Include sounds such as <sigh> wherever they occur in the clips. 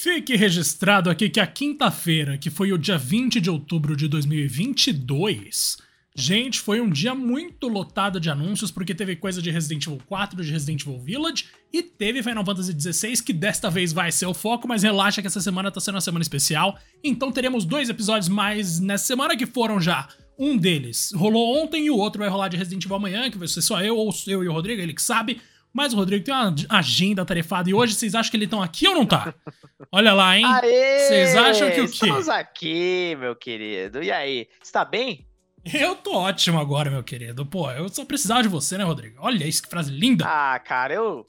Fique registrado aqui que a quinta-feira, que foi o dia 20 de outubro de 2022, gente, foi um dia muito lotado de anúncios, porque teve coisa de Resident Evil 4, de Resident Evil Village, e teve Final Fantasy XVI, que desta vez vai ser o foco, mas relaxa que essa semana tá sendo uma semana especial, então teremos dois episódios mais nessa semana que foram já. Um deles rolou ontem e o outro vai rolar de Resident Evil amanhã, que vai ser só eu, ou eu e o Rodrigo, ele que sabe. Mas o Rodrigo tem uma agenda tarefada e hoje vocês acham que ele estão aqui ou não tá? Olha lá, hein? Vocês acham que o quê? Estamos aqui, meu querido. E aí, está bem? Eu tô ótimo agora, meu querido. Pô, eu só precisava de você, né, Rodrigo? Olha isso, que frase linda. Ah, cara, eu.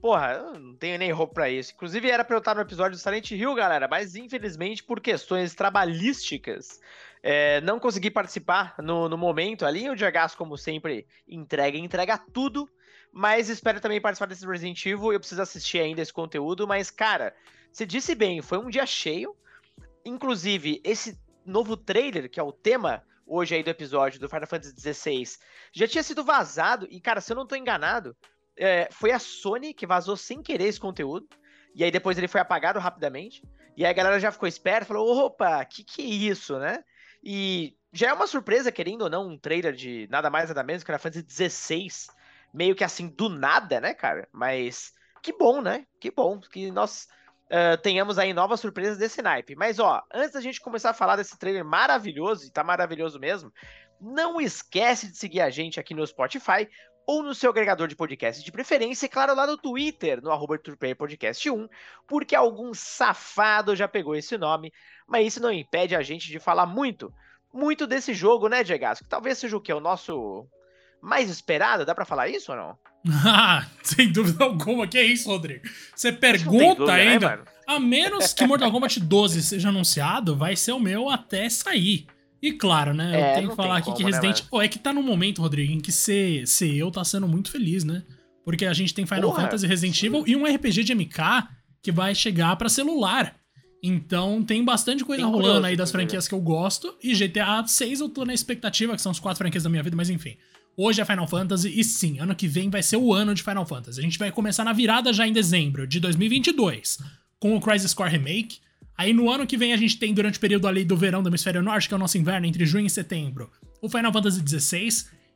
Porra, eu não tenho nem roupa pra isso. Inclusive, era pra eu estar no episódio do Silent Hill, galera, mas infelizmente, por questões trabalhísticas, é, não consegui participar no, no momento ali. O Diagas, como sempre, entrega, entrega tudo. Mas espero também participar desse Resident Evil. Eu preciso assistir ainda esse conteúdo. Mas, cara, você disse bem, foi um dia cheio. Inclusive, esse novo trailer, que é o tema hoje aí do episódio do Final Fantasy XVI, já tinha sido vazado. E, cara, se eu não tô enganado, é, foi a Sony que vazou sem querer esse conteúdo. E aí depois ele foi apagado rapidamente. E aí a galera já ficou esperta, falou: opa, que que é isso, né? E já é uma surpresa, querendo ou não, um trailer de nada mais nada menos que Final Fantasy XVI meio que assim, do nada, né, cara? Mas que bom, né? Que bom que nós uh, tenhamos aí novas surpresas desse naipe. Mas, ó, antes da gente começar a falar desse trailer maravilhoso, e tá maravilhoso mesmo, não esquece de seguir a gente aqui no Spotify ou no seu agregador de podcast de preferência, e claro, lá no Twitter, no arroba Podcast 1, porque algum safado já pegou esse nome, mas isso não impede a gente de falar muito, muito desse jogo, né, Diego? Talvez seja o que? O nosso mais esperada? Dá para falar isso ou não? Ah, <laughs> sem dúvida alguma. Que é isso, Rodrigo? Você pergunta dúvida, né, ainda. Né, a menos que Mortal Kombat 12 seja anunciado, vai ser o meu até sair. E claro, né? É, eu tenho que falar aqui como, que né, Resident Evil. Né, é que tá no momento, Rodrigo, em que ser, ser eu tá sendo muito feliz, né? Porque a gente tem Final Porra, Fantasy Resident sim. Evil e um RPG de MK que vai chegar para celular. Então tem bastante coisa tem rolando aí das franquias que eu gosto. E GTA 6 eu tô na expectativa, que são as quatro franquias da minha vida, mas enfim. Hoje é Final Fantasy e sim, ano que vem vai ser o ano de Final Fantasy. A gente vai começar na virada já em dezembro de 2022 com o Crisis Core Remake. Aí no ano que vem a gente tem durante o período ali do verão do hemisfério norte, que é o nosso inverno, entre junho e setembro, o Final Fantasy XVI.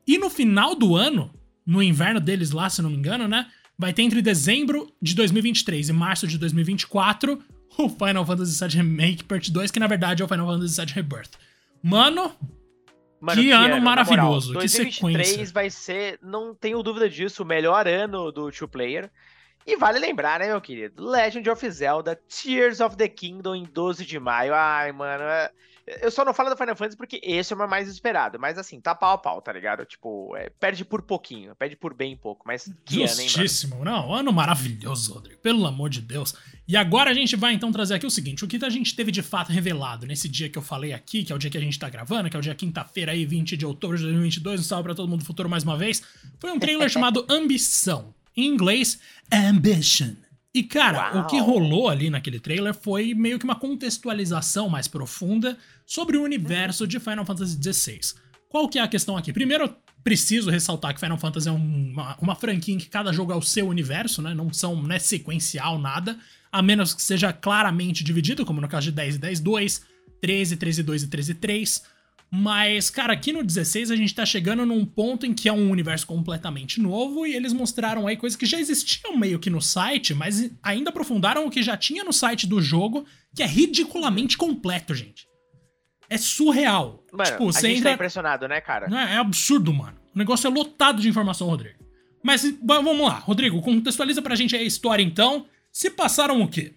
E no final do ano, no inverno deles lá, se não me engano, né? Vai ter entre dezembro de 2023 e março de 2024 o Final Fantasy VII Remake Part 2, que na verdade é o Final Fantasy VII Rebirth. Mano, Mano, que, que ano maravilhoso, moral, que 2023 sequência. vai ser, não tenho dúvida disso, o melhor ano do two player. E vale lembrar, né, meu querido? Legend of Zelda Tears of the Kingdom em 12 de maio. Ai, mano, é... Eu só não falo do Final Fantasy porque esse é o mais esperado. Mas assim, tá pau a pau, tá ligado? Tipo, é, perde por pouquinho, perde por bem pouco. Mas que Justíssimo. ano, hein, mano? Não, ano maravilhoso, Rodrigo. Pelo amor de Deus. E agora a gente vai então trazer aqui o seguinte: o que a gente teve de fato revelado nesse dia que eu falei aqui, que é o dia que a gente tá gravando, que é o dia quinta-feira aí, 20 de outubro de 2022, um salve pra todo mundo do futuro mais uma vez. Foi um trailer <laughs> chamado Ambição. Em inglês, Ambition. E, cara, Uau. o que rolou ali naquele trailer foi meio que uma contextualização mais profunda sobre o universo de Final Fantasy XVI. Qual que é a questão aqui? Primeiro, preciso ressaltar que Final Fantasy é uma, uma franquia em que cada jogo é o seu universo, né? Não são, não é sequencial, nada. A menos que seja claramente dividido, como no caso de 10 e 10, 2, 13, 13, 2 e 13, 3. Mas, cara, aqui no 16 a gente tá chegando num ponto em que é um universo completamente novo e eles mostraram aí coisas que já existiam meio que no site, mas ainda aprofundaram o que já tinha no site do jogo, que é ridiculamente completo, gente. É surreal. Mano, tipo, a você gente tá entra... tá impressionado, né, cara? É, é absurdo, mano. O negócio é lotado de informação, Rodrigo. Mas vamos lá, Rodrigo, contextualiza pra gente aí a história então. Se passaram o quê?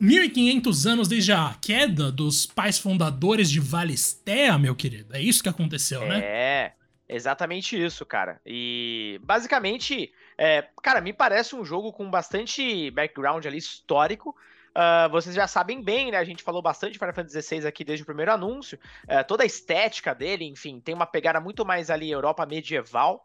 1500 anos desde a queda dos pais fundadores de Valistea, meu querido. É isso que aconteceu, né? É, exatamente isso, cara. E basicamente, é, cara, me parece um jogo com bastante background ali histórico. Uh, vocês já sabem bem, né? A gente falou bastante de Final Fantasy XVI aqui desde o primeiro anúncio. Uh, toda a estética dele, enfim, tem uma pegada muito mais ali Europa medieval.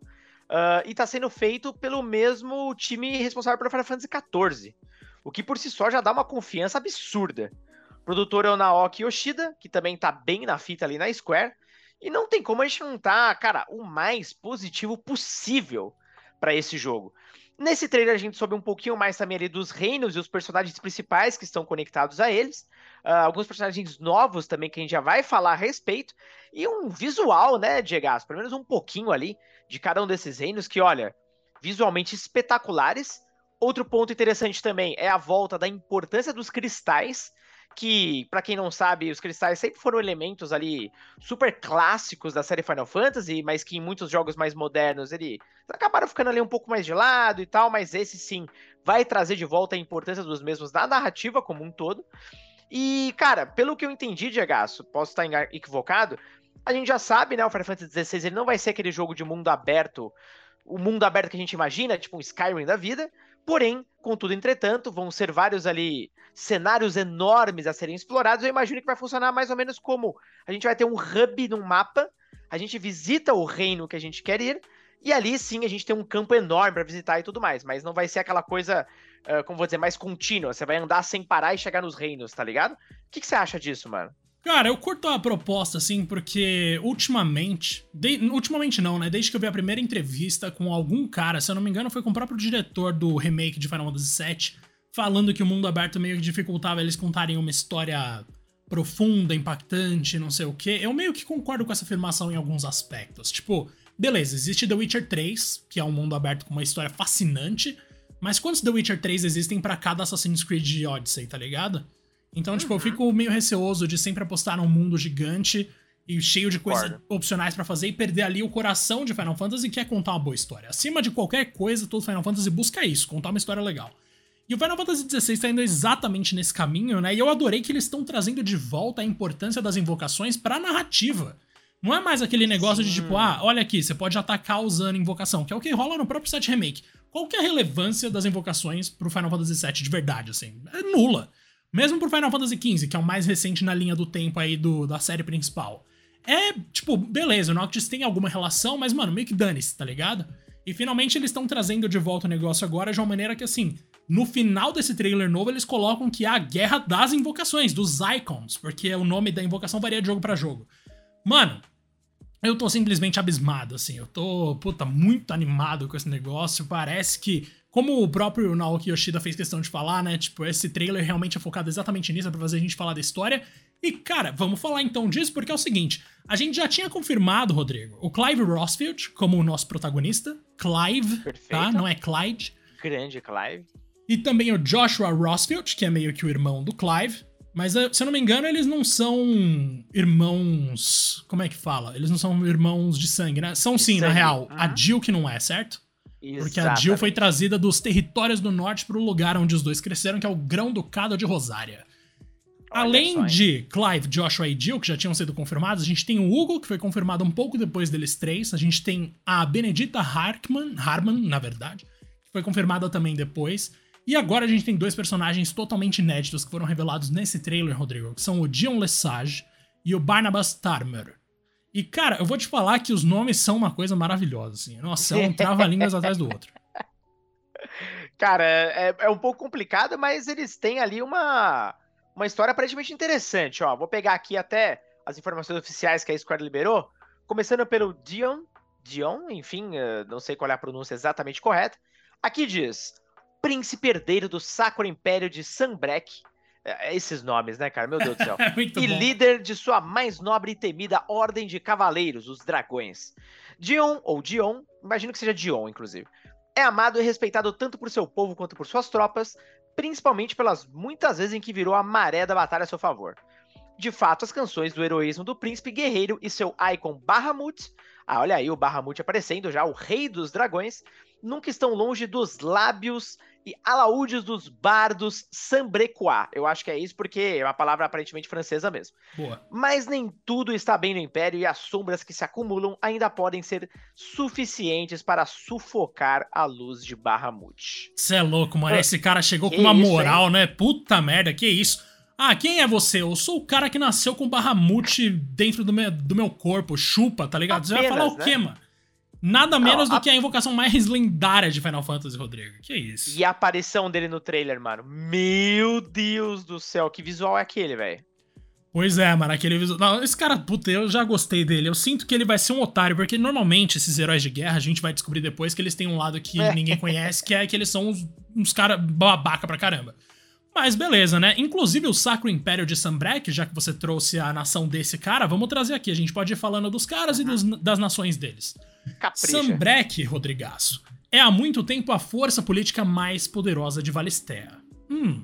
Uh, e tá sendo feito pelo mesmo time responsável pelo Final Fantasy XIV o que por si só já dá uma confiança absurda. O produtor é o Naoki Yoshida, que também tá bem na fita ali na Square, e não tem como a gente não tá, cara, o mais positivo possível para esse jogo. Nesse trailer a gente soube um pouquinho mais também ali dos reinos e os personagens principais que estão conectados a eles. Uh, alguns personagens novos também que a gente já vai falar a respeito. E um visual, né, Diego? Pelo menos um pouquinho ali de cada um desses reinos que, olha, visualmente espetaculares. Outro ponto interessante também é a volta da importância dos cristais que, para quem não sabe, os cristais sempre foram elementos ali super clássicos da série Final Fantasy, mas que em muitos jogos mais modernos ele acabaram ficando ali um pouco mais de lado e tal, mas esse sim vai trazer de volta a importância dos mesmos na narrativa como um todo. E, cara, pelo que eu entendi, Diego, posso estar equivocado, a gente já sabe, né, o Final Fantasy XVI ele não vai ser aquele jogo de mundo aberto, o mundo aberto que a gente imagina, tipo um Skyrim da vida, Porém, contudo, entretanto, vão ser vários ali cenários enormes a serem explorados. Eu imagino que vai funcionar mais ou menos como a gente vai ter um hub num mapa, a gente visita o reino que a gente quer ir, e ali sim a gente tem um campo enorme para visitar e tudo mais. Mas não vai ser aquela coisa, uh, como vou dizer, mais contínua. Você vai andar sem parar e chegar nos reinos, tá ligado? O que, que você acha disso, mano? Cara, eu curto a proposta, assim, porque ultimamente. De, ultimamente não, né? Desde que eu vi a primeira entrevista com algum cara, se eu não me engano, foi com o próprio diretor do remake de Final Fantasy VII, falando que o mundo aberto meio que dificultava eles contarem uma história profunda, impactante, não sei o quê. Eu meio que concordo com essa afirmação em alguns aspectos. Tipo, beleza, existe The Witcher 3, que é um mundo aberto com uma história fascinante, mas quantos The Witcher 3 existem para cada Assassin's Creed Odyssey, tá ligado? Então, uhum. tipo, eu uhum. fico meio receoso de sempre apostar num mundo gigante e cheio de coisas opcionais para fazer e perder ali o coração de Final Fantasy, que é contar uma boa história. Acima de qualquer coisa, todo Final Fantasy busca isso, contar uma história legal. E o Final Fantasy XVI tá indo exatamente nesse caminho, né? E eu adorei que eles estão trazendo de volta a importância das invocações pra narrativa. Não é mais aquele negócio Sim. de tipo, ah, olha aqui, você pode atacar usando invocação, que é o que rola no próprio set remake. Qual que é a relevância das invocações pro Final Fantasy VII de verdade, assim? É nula. Mesmo pro Final Fantasy XV, que é o mais recente na linha do tempo aí do, da série principal. É, tipo, beleza, o Noctis tem alguma relação, mas, mano, meio que dane-se, tá ligado? E finalmente eles estão trazendo de volta o negócio agora de uma maneira que, assim, no final desse trailer novo, eles colocam que é a guerra das invocações, dos icons, porque o nome da invocação varia de jogo para jogo. Mano, eu tô simplesmente abismado, assim. Eu tô, puta, muito animado com esse negócio. Parece que como o próprio Naoki Yoshida fez questão de falar, né? Tipo, esse trailer realmente é focado exatamente nisso, é pra fazer a gente falar da história. E, cara, vamos falar então disso, porque é o seguinte: a gente já tinha confirmado, Rodrigo, o Clive Rossfield como o nosso protagonista. Clive, tá? Perfeito. tá? Não é Clyde. Grande Clive. E também o Joshua Rossfield, que é meio que o irmão do Clive. Mas, eh, se eu não me engano, eles não são irmãos. Como é que fala? Eles não são irmãos de sangue, né? São sim, na real. Uhum. A Jill que não é, certo? Porque a Jill foi trazida dos territórios do norte para o lugar onde os dois cresceram, que é o Grão-Ducado de Rosária. Olha Além só, de Clive, Joshua e Jill, que já tinham sido confirmados, a gente tem o Hugo, que foi confirmado um pouco depois deles três. A gente tem a Benedita Hartman, Harman, na verdade, que foi confirmada também depois. E agora a gente tem dois personagens totalmente inéditos que foram revelados nesse trailer, Rodrigo, que são o Dion Lesage e o Barnabas Tarmer. E, cara, eu vou te falar que os nomes são uma coisa maravilhosa, assim. Nossa, é um <laughs> trava-línguas atrás do outro. Cara, é, é um pouco complicado, mas eles têm ali uma, uma história aparentemente interessante, ó. Vou pegar aqui até as informações oficiais que a Square liberou. Começando pelo Dion, Dion, enfim, eh, não sei qual é a pronúncia exatamente correta. Aqui diz: Príncipe herdeiro do Sacro Império de Sunbreak, esses nomes, né, cara? Meu Deus do céu. <laughs> e bom. líder de sua mais nobre e temida Ordem de Cavaleiros, os Dragões. Dion, ou Dion, imagino que seja Dion, inclusive, é amado e respeitado tanto por seu povo quanto por suas tropas, principalmente pelas muitas vezes em que virou a maré da batalha a seu favor. De fato, as canções do heroísmo do príncipe guerreiro e seu icon Bahamut, ah, olha aí o Bahamut aparecendo já, o rei dos dragões, nunca estão longe dos lábios e alaúdes dos bardos sambrecois. Eu acho que é isso porque é uma palavra aparentemente francesa mesmo. Boa. Mas nem tudo está bem no Império e as sombras que se acumulam ainda podem ser suficientes para sufocar a luz de Bahamut. Você é louco, mano. Esse cara chegou que com uma isso, moral, hein? né? Puta merda, que isso. Ah, quem é você? Eu sou o cara que nasceu com Bahamut dentro do meu, do meu corpo, chupa, tá ligado? Apenas, Você vai falar o quê, né? mano? Nada menos Não, a... do que a invocação mais lendária de Final Fantasy, Rodrigo. Que isso? E a aparição dele no trailer, mano. Meu Deus do céu, que visual é aquele, velho? Pois é, mano, aquele visual. Não, esse cara, puta, eu já gostei dele. Eu sinto que ele vai ser um otário, porque normalmente esses heróis de guerra, a gente vai descobrir depois que eles têm um lado que é. ninguém conhece, que é que eles são uns, uns caras babaca pra caramba. Mas beleza, né? Inclusive o Sacro Império de Sambrek, já que você trouxe a nação desse cara, vamos trazer aqui. A gente pode ir falando dos caras e dos, das nações deles. Capricha. Sambrek, Rodrigaço, é há muito tempo a força política mais poderosa de Valistea. Hum,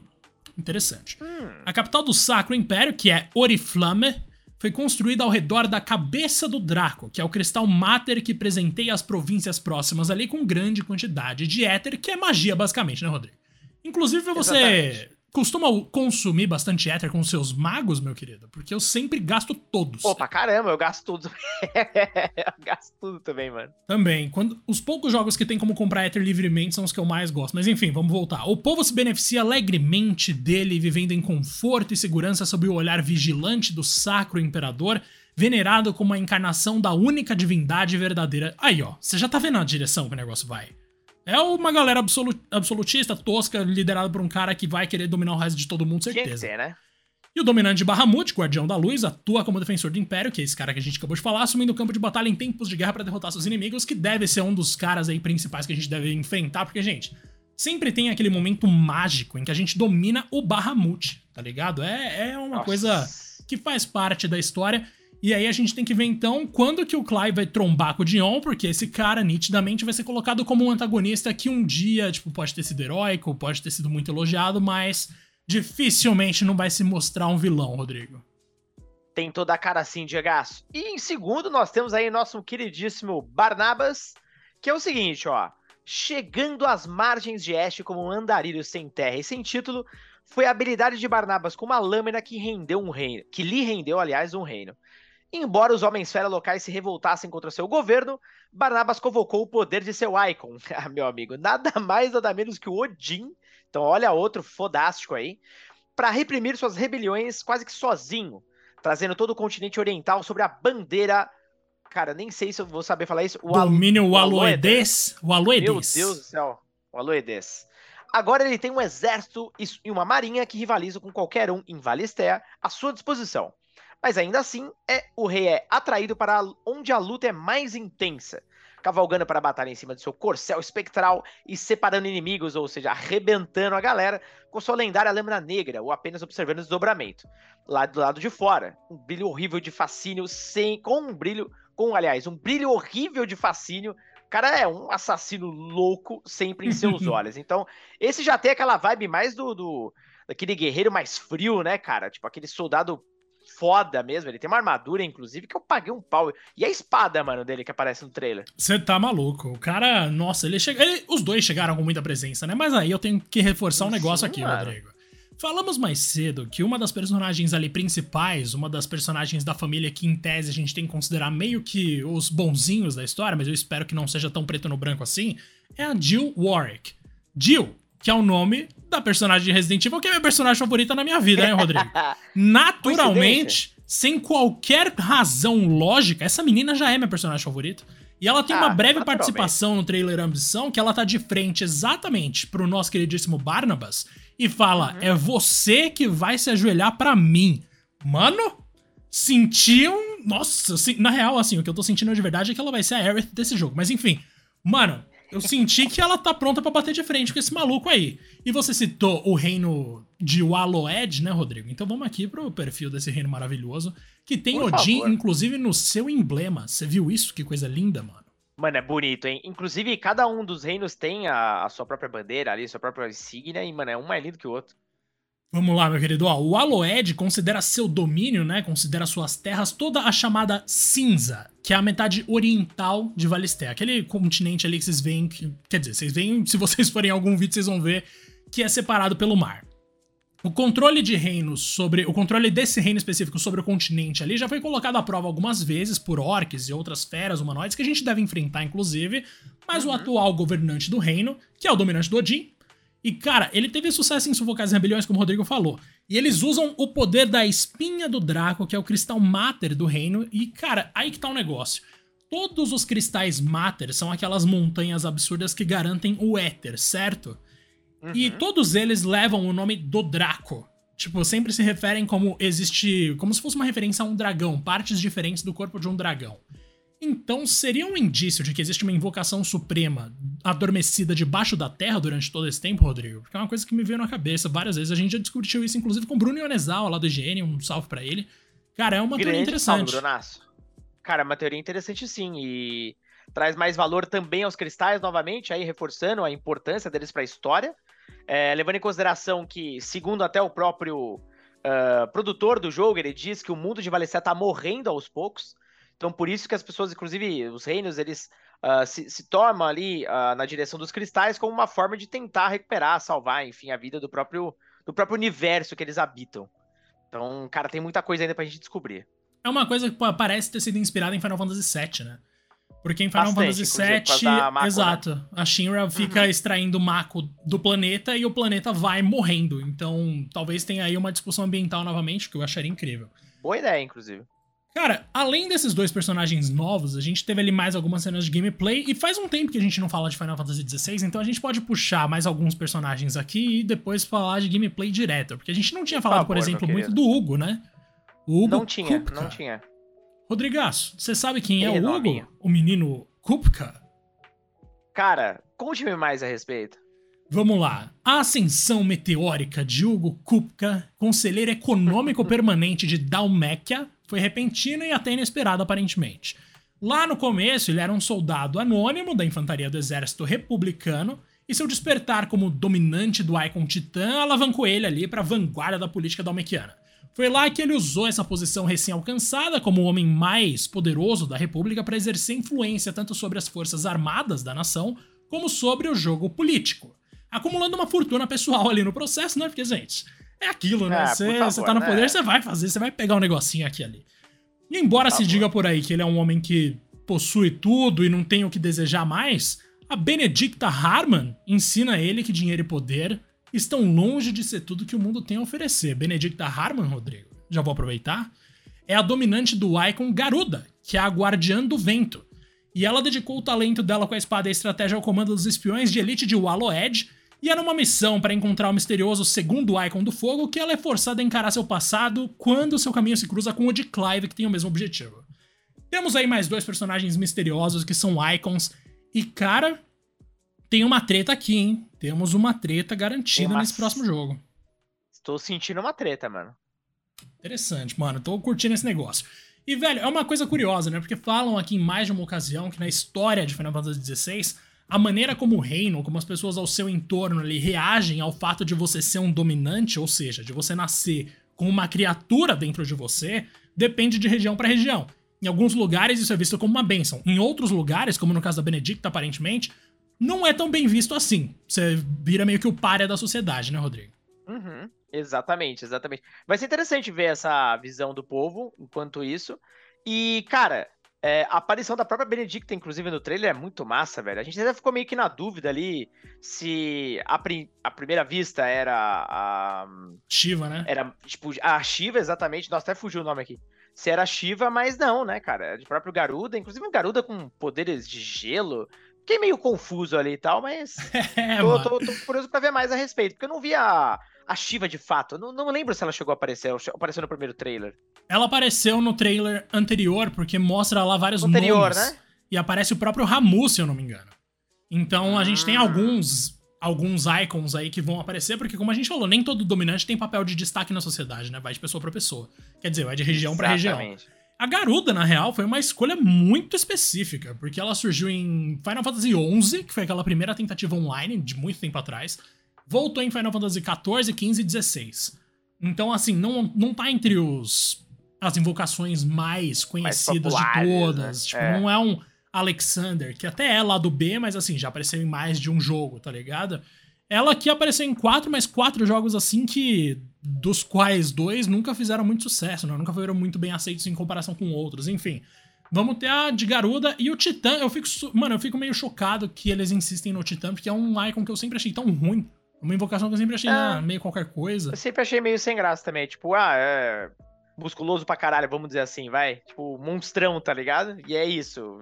Interessante. Hum. A capital do Sacro Império, que é Oriflamme, foi construída ao redor da cabeça do Draco, que é o cristal Mater que presenteia as províncias próximas ali com grande quantidade de éter, que é magia basicamente, né, Rodrigo? Inclusive você Exatamente costuma consumir bastante éter com seus magos, meu querido? Porque eu sempre gasto todos. Pra caramba, eu gasto tudo. <laughs> eu gasto tudo também, mano. Também. Quando, os poucos jogos que tem como comprar éter livremente são os que eu mais gosto. Mas enfim, vamos voltar. O povo se beneficia alegremente dele, vivendo em conforto e segurança sob o olhar vigilante do Sacro Imperador, venerado como a encarnação da única divindade verdadeira. Aí, ó, você já tá vendo a direção que o negócio vai. É uma galera absolutista, tosca, liderada por um cara que vai querer dominar o resto de todo mundo, certeza. Ser, né? E o dominante de Bahamut, Guardião da Luz, atua como defensor do Império, que é esse cara que a gente acabou de falar, assumindo o campo de batalha em tempos de guerra para derrotar seus inimigos, que deve ser um dos caras aí principais que a gente deve enfrentar, porque, gente, sempre tem aquele momento mágico em que a gente domina o Bahamut, tá ligado? É, é uma Nossa. coisa que faz parte da história e aí a gente tem que ver então quando que o Clive vai trombar com o Dion, porque esse cara nitidamente vai ser colocado como um antagonista que um dia, tipo, pode ter sido heróico, pode ter sido muito elogiado, mas dificilmente não vai se mostrar um vilão, Rodrigo. Tem toda a cara assim, Diego. E em segundo, nós temos aí nosso queridíssimo Barnabas, que é o seguinte, ó. Chegando às margens de Este como um andarilho sem terra e sem título, foi a habilidade de Barnabas com uma lâmina que rendeu um reino, que lhe rendeu, aliás, um reino. Embora os Homens-Fera locais se revoltassem contra seu governo, Barnabas convocou o poder de seu Icon, <laughs> ah, meu amigo, nada mais nada menos que o Odin, então olha outro fodástico aí, para reprimir suas rebeliões quase que sozinho, trazendo todo o continente oriental sobre a bandeira. Cara, nem sei se eu vou saber falar isso. O Domínio Aloedes. O Aloedes. Meu Deus do céu. O Aloedes. Agora ele tem um exército e uma marinha que rivalizam com qualquer um em Valistea à sua disposição. Mas ainda assim, é, o rei é atraído para onde a luta é mais intensa, cavalgando para a batalha em cima de seu corcel espectral e separando inimigos, ou seja, arrebentando a galera com sua lendária lâmina negra, ou apenas observando o desdobramento. Lá do lado de fora, um brilho horrível de fascínio, sem, com um brilho, com, aliás, um brilho horrível de fascínio cara é um assassino louco sempre em seus <laughs> olhos. Então, esse já tem aquela vibe mais do, do daquele guerreiro mais frio, né, cara? Tipo aquele soldado foda mesmo. Ele tem uma armadura, inclusive, que eu paguei um pau. E a espada, mano, dele que aparece no trailer. Você tá maluco. O cara, nossa, ele chega. Ele, os dois chegaram com muita presença, né? Mas aí eu tenho que reforçar um negócio Sim, aqui, mano. Rodrigo. Falamos mais cedo que uma das personagens ali principais, uma das personagens da família que em tese a gente tem que considerar meio que os bonzinhos da história, mas eu espero que não seja tão preto no branco assim, é a Jill Warwick. Jill, que é o nome da personagem de Resident Evil, que é minha personagem favorita na minha vida, né, Rodrigo? Naturalmente, sem qualquer razão lógica, essa menina já é minha personagem favorita. E ela tem ah, uma breve participação no trailer Ambição, que ela tá de frente exatamente pro nosso queridíssimo Barnabas e fala: uhum. É você que vai se ajoelhar para mim. Mano, senti um. Nossa, na real, assim, o que eu tô sentindo de verdade é que ela vai ser a Aerith desse jogo. Mas enfim, mano, eu senti que ela tá pronta para bater de frente com esse maluco aí. E você citou o reino de Waloed, né, Rodrigo? Então vamos aqui pro perfil desse reino maravilhoso, que tem Por Odin, favor. inclusive, no seu emblema. Você viu isso? Que coisa linda, mano. Mano, é bonito, hein? Inclusive, cada um dos reinos tem a, a sua própria bandeira ali, sua própria insígnia, e, mano, é um mais lindo que o outro. Vamos lá, meu querido. Ó, o Aloed considera seu domínio, né? Considera suas terras toda a chamada cinza, que é a metade oriental de Valistea. Aquele continente ali que vocês veem. Que, quer dizer, vocês veem, se vocês forem em algum vídeo, vocês vão ver que é separado pelo mar. O controle de reinos sobre. O controle desse reino específico sobre o continente ali já foi colocado à prova algumas vezes por orcs e outras feras humanoides que a gente deve enfrentar, inclusive. Mas uhum. o atual governante do reino, que é o dominante do Odin, e, cara, ele teve sucesso em sufocar as rebeliões, como o Rodrigo falou. E eles usam o poder da espinha do Draco, que é o cristal Mater do reino. E, cara, aí que tá o negócio. Todos os cristais Mater são aquelas montanhas absurdas que garantem o éter, certo? Uhum. E todos eles levam o nome do Draco, Tipo, sempre se referem como existe. Como se fosse uma referência a um dragão, partes diferentes do corpo de um dragão. Então, seria um indício de que existe uma invocação suprema adormecida debaixo da terra durante todo esse tempo, Rodrigo? Porque é uma coisa que me veio na cabeça várias vezes. A gente já discutiu isso, inclusive, com o Bruno Ionesal, lá do IGN, um salve para ele. Cara, é uma Grande teoria interessante. Salve. Cara, é uma teoria interessante sim, e traz mais valor também aos cristais, novamente, aí reforçando a importância deles para a história. É, levando em consideração que, segundo até o próprio uh, produtor do jogo, ele diz que o mundo de Valecé está morrendo aos poucos. Então, por isso que as pessoas, inclusive os reinos, eles uh, se, se tomam ali uh, na direção dos cristais como uma forma de tentar recuperar, salvar, enfim, a vida do próprio, do próprio universo que eles habitam. Então, cara, tem muita coisa ainda pra gente descobrir. É uma coisa que pô, parece ter sido inspirada em Final Fantasy VII, né? Porque em Final Bastante, Fantasy VII, Mako, né? exato, né? a Shinra fica uhum. extraindo o Mako do planeta e o planeta vai morrendo. Então, talvez tenha aí uma discussão ambiental novamente, que eu acharia incrível. Boa ideia, inclusive. Cara, além desses dois personagens novos, a gente teve ali mais algumas cenas de gameplay, e faz um tempo que a gente não fala de Final Fantasy XVI, então a gente pode puxar mais alguns personagens aqui e depois falar de gameplay direto. Porque a gente não tinha por falado, favor, por exemplo, muito do Hugo, né? O Hugo não tinha, Kupka. não tinha. Rodrigaço, você sabe quem é o Hugo? O menino Kupka? Cara, conte-me mais a respeito. Vamos lá. A ascensão meteórica de Hugo Kupka, conselheiro econômico <laughs> permanente de Dalmekia, foi repentina e até inesperada aparentemente. Lá no começo, ele era um soldado anônimo da infantaria do exército republicano, e seu despertar como dominante do Icon Titã alavancou ele ali para a vanguarda da política dalmequiana. Foi lá que ele usou essa posição recém-alcançada como o homem mais poderoso da República para exercer influência tanto sobre as forças armadas da nação como sobre o jogo político, acumulando uma fortuna pessoal ali no processo, né? Porque, gente, é aquilo, né? Você ah, tá no poder, você né? vai fazer, você vai pegar um negocinho aqui ali. E embora se diga por aí que ele é um homem que possui tudo e não tem o que desejar mais, a Benedicta Harman ensina ele que dinheiro e poder estão longe de ser tudo que o mundo tem a oferecer. Benedicta Harman, Rodrigo, já vou aproveitar, é a dominante do Icon Garuda, que é a guardiã do vento. E ela dedicou o talento dela com a espada e a estratégia ao comando dos espiões de elite de Wallowed, e era uma missão para encontrar o misterioso segundo Icon do Fogo que ela é forçada a encarar seu passado quando seu caminho se cruza com o de Clive, que tem o mesmo objetivo. Temos aí mais dois personagens misteriosos que são Icons, e cara, tem uma treta aqui, hein? Temos uma treta garantida uma... nesse próximo jogo. Estou sentindo uma treta, mano. Interessante, mano. Tô curtindo esse negócio. E, velho, é uma coisa curiosa, né? Porque falam aqui em mais de uma ocasião que na história de Final Fantasy XVI a maneira como o reino, como as pessoas ao seu entorno ali reagem ao fato de você ser um dominante, ou seja, de você nascer com uma criatura dentro de você, depende de região para região. Em alguns lugares isso é visto como uma bênção. Em outros lugares, como no caso da Benedicta, aparentemente, não é tão bem visto assim. Você vira meio que o párea da sociedade, né, Rodrigo? Uhum, exatamente, exatamente. Vai ser interessante ver essa visão do povo enquanto isso. E, cara, é, a aparição da própria Benedicta, inclusive, no trailer é muito massa, velho. A gente até ficou meio que na dúvida ali se a, a primeira vista era a. Shiva, né? Era, tipo, a Shiva, exatamente. Nossa, até fugiu o nome aqui. Se era Shiva, mas não, né, cara? É de próprio Garuda, inclusive um Garuda com poderes de gelo. Fiquei meio confuso ali e tal, mas. <laughs> É, tô, tô, tô, curioso pra ver mais a respeito, porque eu não vi a, a Shiva de fato. Não, não lembro se ela chegou a aparecer, apareceu no primeiro trailer. Ela apareceu no trailer anterior, porque mostra lá vários anterior, nomes. Né? E aparece o próprio Ramu, se eu não me engano. Então a gente tem ah. alguns alguns icons aí que vão aparecer, porque como a gente falou, nem todo dominante tem papel de destaque na sociedade, né? Vai de pessoa para pessoa. Quer dizer, vai de região para região. A Garuda, na real, foi uma escolha muito específica, porque ela surgiu em Final Fantasy XI, que foi aquela primeira tentativa online de muito tempo atrás. Voltou em Final Fantasy XIV, XV e XVI. Então, assim, não, não tá entre os as invocações mais conhecidas mais de todas. Né? Tipo, é. não é um Alexander, que até é lá do B, mas assim, já apareceu em mais de um jogo, tá ligado? Ela aqui apareceu em quatro, mas quatro jogos assim que. Dos quais dois nunca fizeram muito sucesso, né? Nunca foram muito bem aceitos em comparação com outros. Enfim. Vamos ter a de Garuda e o Titã. Eu fico. Mano, eu fico meio chocado que eles insistem no Titã, porque é um icon que eu sempre achei tão ruim. Uma invocação que eu sempre achei é. meio qualquer coisa. Eu sempre achei meio sem graça também. Tipo, ah, é musculoso pra caralho, vamos dizer assim, vai. Tipo, monstrão, tá ligado? E é isso.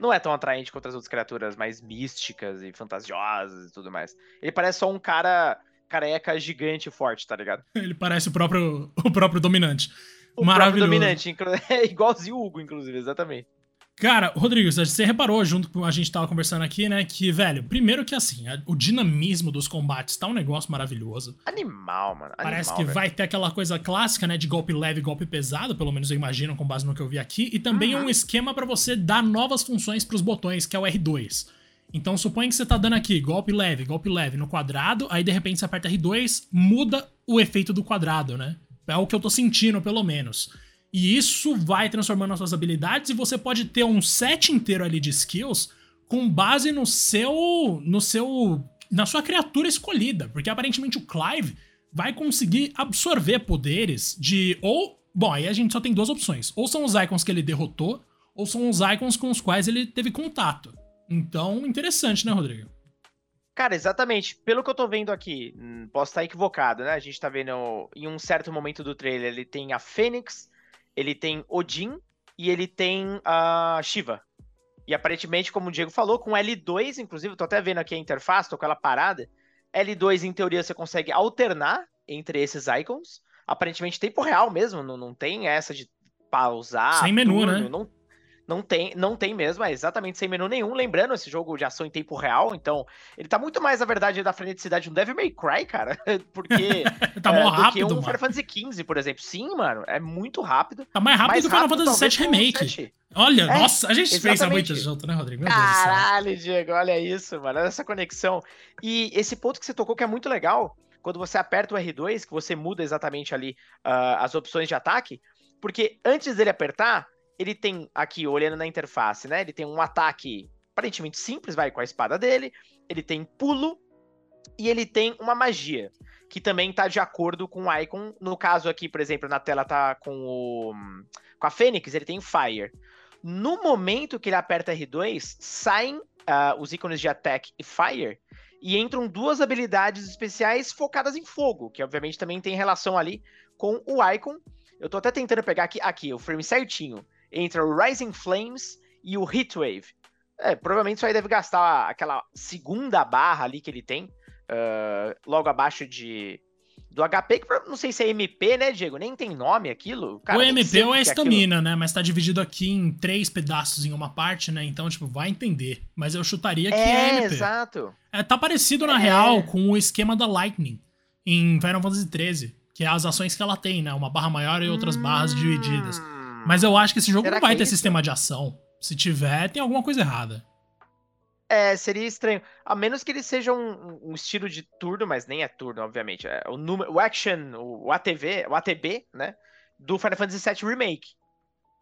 Não é tão atraente quanto as outras criaturas mais místicas e fantasiosas e tudo mais. Ele parece só um cara careca gigante forte, tá ligado? <laughs> Ele parece o próprio, <laughs> o próprio dominante. O Maravilhoso. próprio dominante, <laughs> é igualzinho o Hugo, inclusive, exatamente. Cara, Rodrigo, você reparou, junto com a gente tava conversando aqui, né, que, velho, primeiro que assim, o dinamismo dos combates tá um negócio maravilhoso. Animal, mano. Animal, Parece que velho. vai ter aquela coisa clássica, né, de golpe leve e golpe pesado, pelo menos eu imagino com base no que eu vi aqui, e também uhum. um esquema para você dar novas funções para os botões, que é o R2. Então suponha que você tá dando aqui golpe leve, golpe leve no quadrado, aí de repente você aperta R2, muda o efeito do quadrado, né? É o que eu tô sentindo, pelo menos. E isso vai transformando as suas habilidades e você pode ter um set inteiro ali de skills com base no seu no seu na sua criatura escolhida, porque aparentemente o Clive vai conseguir absorver poderes de ou bom, aí a gente só tem duas opções, ou são os icons que ele derrotou, ou são os icons com os quais ele teve contato. Então, interessante, né, Rodrigo? Cara, exatamente. Pelo que eu tô vendo aqui, hum, posso estar equivocado, né? A gente tá vendo em um certo momento do trailer, ele tem a Fênix, ele tem Odin e ele tem a Shiva. E aparentemente, como o Diego falou, com L2, inclusive, tô até vendo aqui a interface, tô com ela parada. L2, em teoria, você consegue alternar entre esses icons. Aparentemente, tempo real mesmo, não, não tem essa de pausar. Sem menu, turno, né? Não, não tem, não tem mesmo, é exatamente sem menu nenhum. Lembrando, esse jogo de ação em tempo real, então ele tá muito mais, na verdade, da freneticidade do Devil May Cry, cara. <laughs> Porque. <laughs> tá é, rápido. que um Final Fantasy XV, por exemplo. Sim, mano, é muito rápido. Tá mais rápido mais do que o Final Fantasy VII Remake. Olha, é, nossa, a gente exatamente. fez muito junto, né, Rodrigo? Meu Caralho, Diego, olha isso, mano. Olha essa conexão. E esse ponto que você tocou que é muito legal, quando você aperta o R2, que você muda exatamente ali uh, as opções de ataque, porque antes dele apertar ele tem aqui, olhando na interface, né? Ele tem um ataque aparentemente simples, vai com a espada dele. Ele tem pulo e ele tem uma magia, que também tá de acordo com o icon. No caso aqui, por exemplo, na tela tá com o com a Fênix, ele tem Fire. No momento que ele aperta R2, saem uh, os ícones de Attack e Fire e entram duas habilidades especiais focadas em fogo, que obviamente também tem relação ali com o icon. Eu tô até tentando pegar aqui, aqui o frame certinho entre o Rising Flames e o Heatwave. É, provavelmente isso aí deve gastar aquela segunda barra ali que ele tem, uh, logo abaixo de do HP, que não sei se é MP, né, Diego? Nem tem nome aquilo. Cara, o MP ou é estamina, é né? Mas tá dividido aqui em três pedaços em uma parte, né? Então, tipo, vai entender. Mas eu chutaria que é, é MP. exato. É, tá parecido, na é. real, com o esquema da Lightning em Final Fantasy XIII, que é as ações que ela tem, né? Uma barra maior e outras hum... barras divididas. Mas eu acho que esse jogo Será não vai ter é sistema de ação. Se tiver, tem alguma coisa errada. É, seria estranho. A menos que ele seja um, um estilo de turno, mas nem é turno, obviamente. É o, número, o action, o ATV, o ATB, né? Do Final Fantasy VII Remake.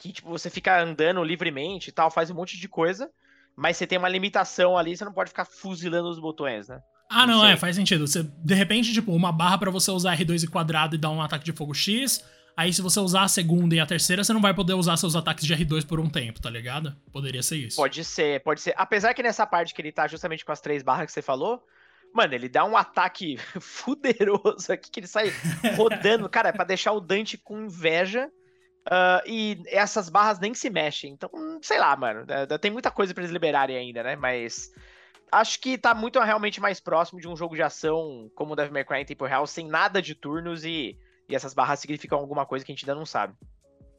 Que, tipo, você fica andando livremente e tal, faz um monte de coisa, mas você tem uma limitação ali, você não pode ficar fuzilando os botões, né? Ah, não, não é, faz sentido. Você, de repente, tipo, uma barra para você usar R2 e quadrado e dar um ataque de fogo X, Aí, se você usar a segunda e a terceira, você não vai poder usar seus ataques de R2 por um tempo, tá ligado? Poderia ser isso. Pode ser, pode ser. Apesar que nessa parte que ele tá justamente com as três barras que você falou, mano, ele dá um ataque <laughs> fuderoso aqui, que ele sai <laughs> rodando. Cara, é pra deixar o Dante com inveja. Uh, e essas barras nem se mexem. Então, sei lá, mano. É, tem muita coisa para eles liberarem ainda, né? Mas acho que tá muito realmente mais próximo de um jogo de ação como o Devil May Cry em tempo real, sem nada de turnos e e essas barras significam alguma coisa que a gente ainda não sabe.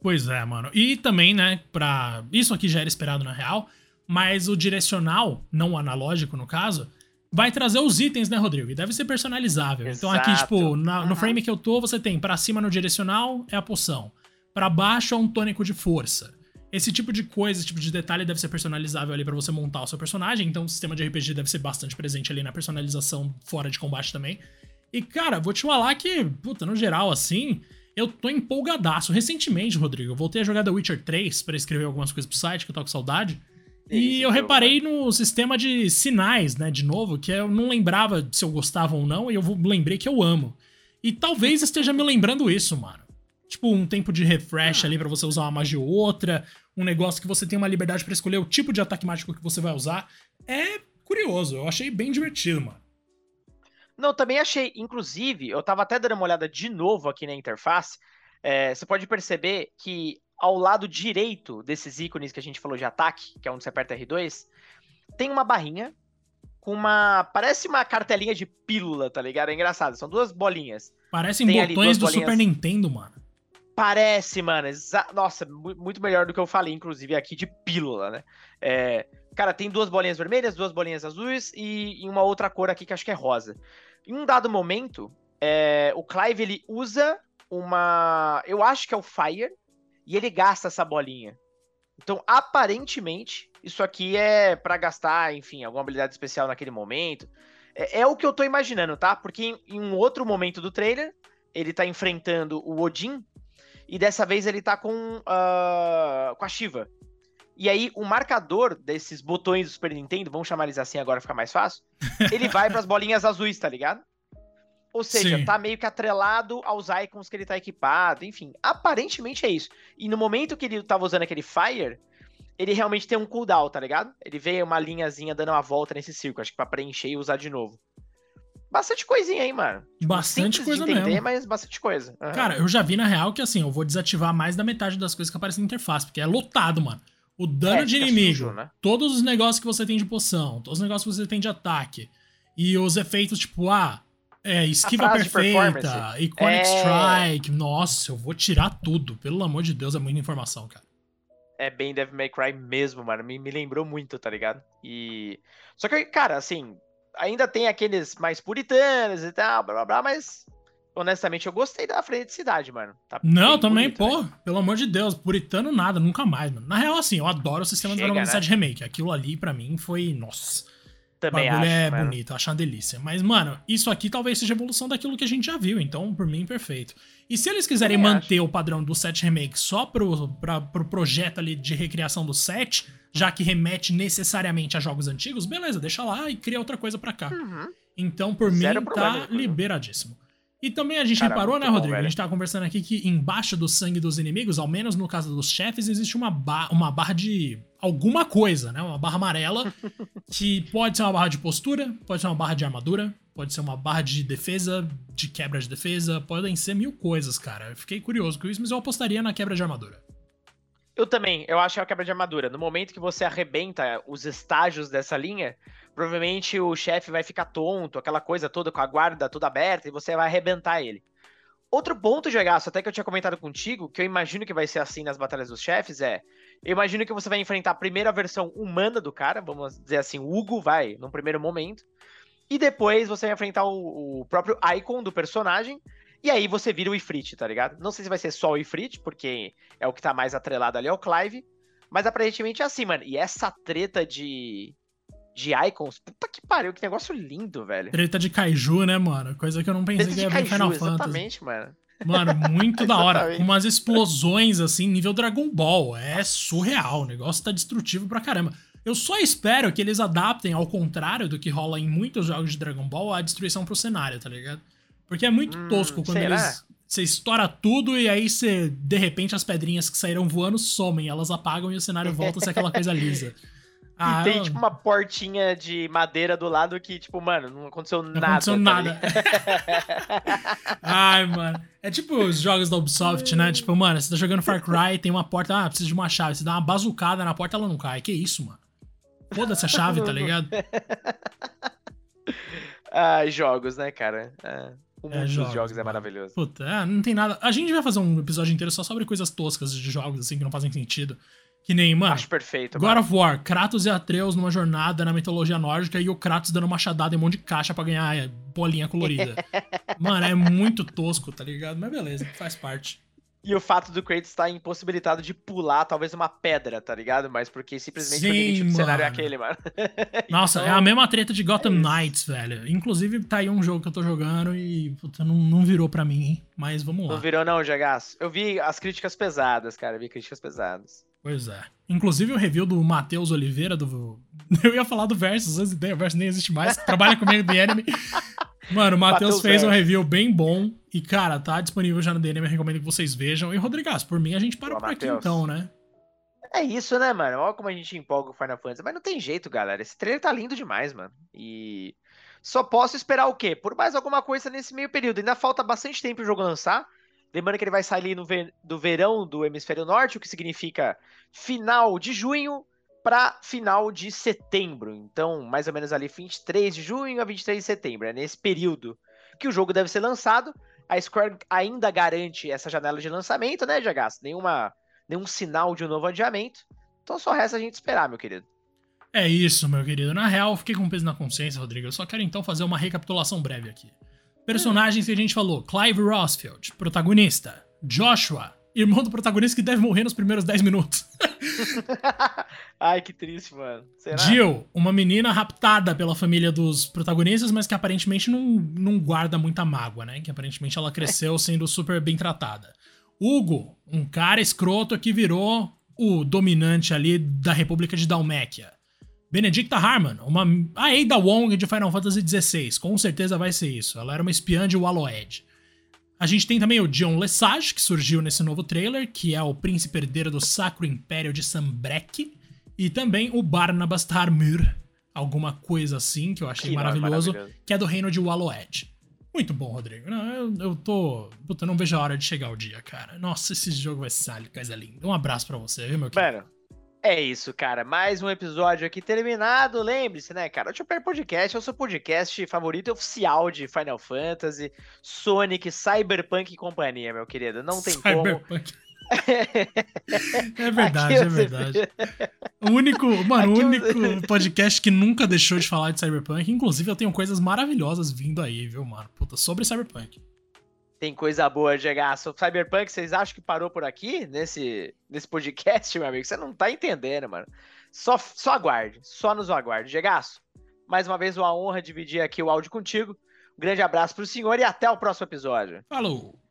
Pois é, mano. E também, né, pra. Isso aqui já era esperado na real, mas o direcional, não o analógico no caso, vai trazer os itens, né, Rodrigo? E deve ser personalizável. Exato. Então aqui, tipo, na, no frame que eu tô, você tem para cima no direcional é a poção, para baixo é um tônico de força. Esse tipo de coisa, esse tipo de detalhe deve ser personalizável ali para você montar o seu personagem, então o sistema de RPG deve ser bastante presente ali na personalização fora de combate também. E, cara, vou te falar que, puta, no geral, assim, eu tô empolgadaço. Recentemente, Rodrigo, eu voltei a jogar The Witcher 3 para escrever algumas coisas pro site, que eu tô com saudade. E eu reparei no sistema de sinais, né, de novo, que eu não lembrava se eu gostava ou não, e eu lembrei que eu amo. E talvez esteja me lembrando isso, mano. Tipo, um tempo de refresh ali para você usar uma magia ou outra, um negócio que você tem uma liberdade para escolher o tipo de ataque mágico que você vai usar. É curioso, eu achei bem divertido, mano. Não, também achei. Inclusive, eu tava até dando uma olhada de novo aqui na interface. É, você pode perceber que ao lado direito desses ícones que a gente falou de ataque, que é onde você aperta R2, tem uma barrinha com uma. Parece uma cartelinha de pílula, tá ligado? É engraçado. São duas bolinhas. Parecem Tem botões do bolinhas... Super Nintendo, mano. Parece, mano. Nossa, muito melhor do que eu falei, inclusive, aqui de pílula, né? É... Cara, tem duas bolinhas vermelhas, duas bolinhas azuis e, e uma outra cor aqui que acho que é rosa. Em um dado momento, é... o Clive ele usa uma. Eu acho que é o Fire, e ele gasta essa bolinha. Então, aparentemente, isso aqui é para gastar, enfim, alguma habilidade especial naquele momento. É, é, o que eu tô imaginando, tá? Porque em, em, um outro momento do trailer, ele tá enfrentando o Odin, e dessa vez ele tá com, uh, com a Shiva. E aí, o marcador desses botões do Super Nintendo, vamos chamar eles assim agora, fica mais fácil, ele <laughs> vai para as bolinhas azuis, tá ligado? Ou seja, Sim. tá meio que atrelado aos icons que ele tá equipado, enfim. Aparentemente é isso. E no momento que ele tava usando aquele Fire, ele realmente tem um cooldown, tá ligado? Ele veio uma linhazinha dando uma volta nesse círculo, acho que pra preencher e usar de novo. Bastante coisinha aí, mano. Bastante coisa de entender, mesmo. mas bastante coisa. Uhum. Cara, eu já vi na real que assim, eu vou desativar mais da metade das coisas que aparecem na interface, porque é lotado, mano. O dano é, de inimigo, sujo, né? todos os negócios que você tem de poção, todos os negócios que você tem de ataque, e os efeitos, tipo, ah, é, esquiva perfeita, Iconic é... Strike. Nossa, eu vou tirar tudo. Pelo amor de Deus, é muita informação, cara. É bem Devil May Cry mesmo, mano. Me, me lembrou muito, tá ligado? E. Só que, cara, assim, ainda tem aqueles mais puritanos e tal, blá blá blá, mas. Honestamente, eu gostei da freneticidade, mano. Tá Não, também, bonito, pô, né? pelo amor de Deus, puritano nada, nunca mais, mano. Na real, assim, eu adoro o sistema Chega, de 97 né? Remake. Aquilo ali, para mim, foi. Nossa. Também acho, é mano. bonito, acho uma delícia. Mas, mano, isso aqui talvez seja evolução daquilo que a gente já viu, então, por mim, perfeito. E se eles quiserem Também manter acho. o padrão do 7 Remake só pro, pra, pro projeto ali de recriação do 7, já que remete necessariamente a jogos antigos, beleza, deixa lá e cria outra coisa pra cá. Uhum. Então, por Zero mim, tá liberadíssimo. E também a gente reparou, né, Rodrigo? Bom, a gente tava conversando aqui que embaixo do sangue dos inimigos, ao menos no caso dos chefes, existe uma, ba uma barra de alguma coisa, né? Uma barra amarela, <laughs> que pode ser uma barra de postura, pode ser uma barra de armadura, pode ser uma barra de defesa, de quebra de defesa, podem ser mil coisas, cara. Eu fiquei curioso com isso, mas eu apostaria na quebra de armadura. Eu também, eu acho que é a quebra de armadura. No momento que você arrebenta os estágios dessa linha, provavelmente o chefe vai ficar tonto, aquela coisa toda com a guarda toda aberta, e você vai arrebentar ele. Outro ponto, Jogaço, até que eu tinha comentado contigo, que eu imagino que vai ser assim nas batalhas dos chefes, é. Eu imagino que você vai enfrentar primeiro a versão humana do cara, vamos dizer assim, o Hugo vai, num primeiro momento. E depois você vai enfrentar o, o próprio Icon do personagem, e aí você vira o Ifrit, tá ligado? Não sei se vai ser só o Ifrit, porque é o que tá mais atrelado ali ao Clive. Mas aparentemente é assim, mano. E essa treta de. De icons, puta que pariu, que negócio lindo, velho. Treta de Kaiju, né, mano? Coisa que eu não pensei treta que ia ver Final Fantasy. Exatamente, mano. Mano, muito da hora. Umas explosões, assim, nível Dragon Ball. É surreal. O negócio tá destrutivo pra caramba. Eu só espero que eles adaptem, ao contrário do que rola em muitos jogos de Dragon Ball, a destruição pro cenário, tá ligado? Porque é muito hum, tosco quando será? eles. Você estoura tudo e aí você, de repente, as pedrinhas que saíram voando somem, elas apagam e o cenário volta a ser aquela coisa lisa. <laughs> Ah, e tem, tipo, uma portinha de madeira do lado que, tipo, mano, não aconteceu não nada. Aconteceu tá nada. <laughs> <laughs> Ai, mano. É tipo os jogos da Ubisoft, né? Tipo, mano, você tá jogando Far Cry, tem uma porta, ah, precisa de uma chave. Você dá uma bazucada na porta, ela não cai. Que isso, mano? Foda-se a chave, tá ligado? ah, jogos, né, cara? Ah. O mundo é, jogos, dos jogos é maravilhoso. Puta, é, não tem nada. A gente vai fazer um episódio inteiro só sobre coisas toscas de jogos, assim, que não fazem sentido. Que nem, mano. Acho perfeito. God mano. of War, Kratos e Atreus numa jornada na mitologia nórdica e o Kratos dando machadada em um monte de caixa pra ganhar é, bolinha colorida. <laughs> mano, é muito tosco, tá ligado? Mas beleza, faz parte. E o fato do Kratos estar impossibilitado de pular talvez uma pedra, tá ligado? Mas porque simplesmente Sim, porque tipo, o cenário é aquele, mano. <laughs> Nossa, então, é a mesma treta de Gotham é Knights, velho. Inclusive, tá aí um jogo que eu tô jogando e puta, não, não virou pra mim, hein? Mas vamos lá. Não virou não, Jagaço. Eu vi as críticas pesadas, cara. Eu vi críticas pesadas. Pois é. Inclusive o review do Matheus Oliveira do. <laughs> Eu ia falar do Versus, o Versus nem existe mais. Trabalha comigo do Enemy. <laughs> Mano, o Matheus fez um review bem bom. E, cara, tá disponível já no DNM. Eu recomendo que vocês vejam. E, Rodrigas, por mim, a gente para por Mateus. aqui então, né? É isso, né, mano? Olha como a gente empolga o Final Fantasy. Mas não tem jeito, galera. Esse trailer tá lindo demais, mano. E só posso esperar o quê? Por mais alguma coisa nesse meio período. Ainda falta bastante tempo o jogo lançar. Lembrando que ele vai sair no ver... do verão do hemisfério norte, o que significa final de junho para final de setembro. Então, mais ou menos ali 23 de junho a 23 de setembro. É nesse período que o jogo deve ser lançado. A Square ainda garante essa janela de lançamento, né, Jagaço? Nenhuma, nenhum sinal de um novo adiamento. Então só resta a gente esperar, meu querido. É isso, meu querido. Na real, fiquei com peso na consciência, Rodrigo. Eu só quero então fazer uma recapitulação breve aqui. Personagens que a gente falou: Clive Rossfield, protagonista. Joshua, irmão do protagonista que deve morrer nos primeiros 10 minutos. <laughs> Ai, que triste, mano. Será? Jill, uma menina raptada pela família dos protagonistas, mas que aparentemente não, não guarda muita mágoa, né? Que aparentemente ela cresceu <laughs> sendo super bem tratada. Hugo, um cara escroto que virou o dominante ali da República de Dalméquia. Benedicta Harman, uma a Ada Wong de Final Fantasy XVI, com certeza vai ser isso. Ela era uma espiã de Wallowed. A gente tem também o John Lesage, que surgiu nesse novo trailer, que é o príncipe herdeiro do Sacro Império de Sambrek. E também o Barnabas Tarmur, alguma coisa assim, que eu achei que maravilhoso, maravilhoso, que é do reino de Wallowed. Muito bom, Rodrigo. Não, eu, eu tô. Puta, não vejo a hora de chegar o dia, cara. Nossa, esse jogo vai ser coisa linda. Um abraço para você, viu, meu querido? Mano, é isso, cara. Mais um episódio aqui terminado. Lembre-se, né, cara? O Chopper Podcast é o seu podcast favorito oficial de Final Fantasy, Sonic, Cyberpunk e companhia, meu querido. Não tem Cyberpunk. como. <laughs> é verdade, é verdade. O único, mano, o único podcast que nunca deixou de falar de Cyberpunk. Inclusive, eu tenho coisas maravilhosas vindo aí, viu, mano? Puta, sobre Cyberpunk tem coisa boa. Sobre Cyberpunk, vocês acham que parou por aqui nesse, nesse podcast, meu amigo? Você não tá entendendo, mano. Só, só aguarde, só nos aguarde. Gegaço, mais uma vez uma honra dividir aqui o áudio contigo. Um grande abraço pro senhor e até o próximo episódio. Falou!